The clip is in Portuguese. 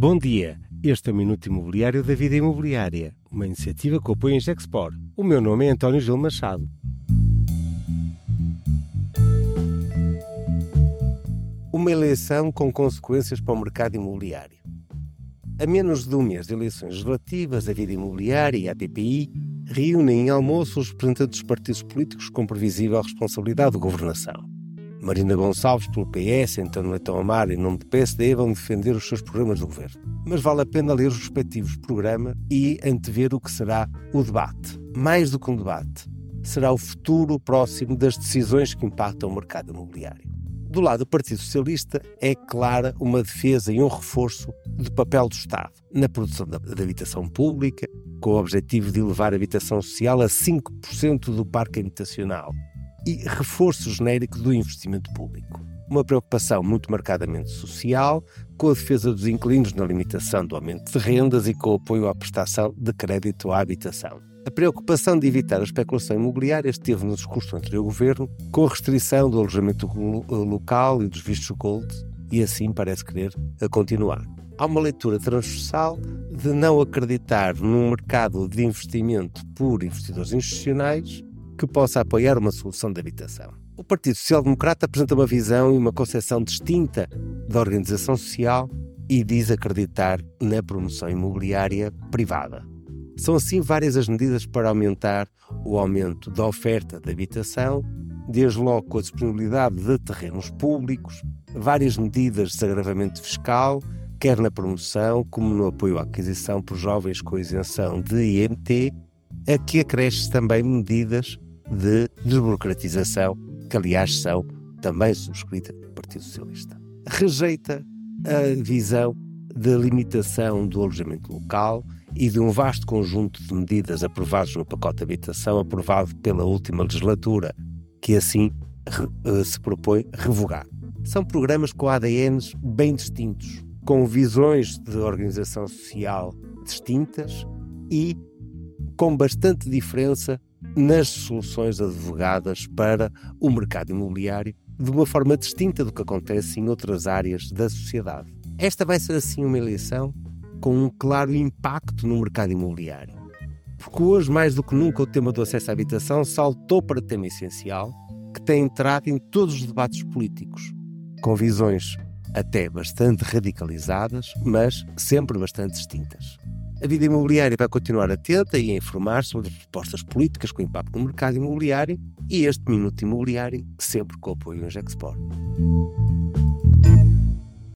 Bom dia, este é o Minuto Imobiliário da Vida Imobiliária, uma iniciativa que apoia em Gexpor. O meu nome é António Gil Machado. Uma eleição com consequências para o mercado imobiliário. A menos de um mês de eleições legislativas, a Vida Imobiliária e a PPI reúnem em almoço os representantes dos partidos políticos com previsível responsabilidade de governação. Marina Gonçalves, pelo PS, António Leitão Amar, em nome do PSD, vão defender os seus programas de governo. Mas vale a pena ler os respectivos programas e antever o que será o debate. Mais do que um debate, será o futuro próximo das decisões que impactam o mercado imobiliário. Do lado do Partido Socialista, é clara uma defesa e um reforço do papel do Estado na produção da, da habitação pública, com o objetivo de elevar a habitação social a 5% do parque habitacional e reforço genérico do investimento público. Uma preocupação muito marcadamente social, com a defesa dos inquilinos na limitação do aumento de rendas e com o apoio à prestação de crédito à habitação. A preocupação de evitar a especulação imobiliária esteve no discurso anterior governo, com a restrição do alojamento local e dos vistos gold, e assim parece querer continuar. Há uma leitura transversal de não acreditar num mercado de investimento por investidores institucionais que possa apoiar uma solução de habitação. O Partido Social Democrata apresenta uma visão e uma concepção distinta da organização social e diz acreditar na promoção imobiliária privada. São assim várias as medidas para aumentar o aumento da oferta de habitação, desde logo com a disponibilidade de terrenos públicos, várias medidas de desagravamento fiscal, quer na promoção como no apoio à aquisição por jovens com isenção de IMT, a que acresce também medidas de desburocratização, que aliás são também subscritas pelo Partido Socialista. Rejeita a visão da limitação do alojamento local e de um vasto conjunto de medidas aprovadas no pacote de habitação aprovado pela última legislatura, que assim eh, se propõe revogar. São programas com ADNs bem distintos, com visões de organização social distintas e com bastante diferença nas soluções advogadas para o mercado imobiliário de uma forma distinta do que acontece em outras áreas da sociedade. Esta vai ser assim uma eleição com um claro impacto no mercado imobiliário. Porque hoje, mais do que nunca, o tema do acesso à habitação saltou para tema essencial que tem entrado em todos os debates políticos, com visões até bastante radicalizadas, mas sempre bastante distintas. A vida imobiliária vai continuar atenta e a informar sobre as propostas políticas com impacto no mercado imobiliário e este Minuto Imobiliário sempre com o apoio em Gexport.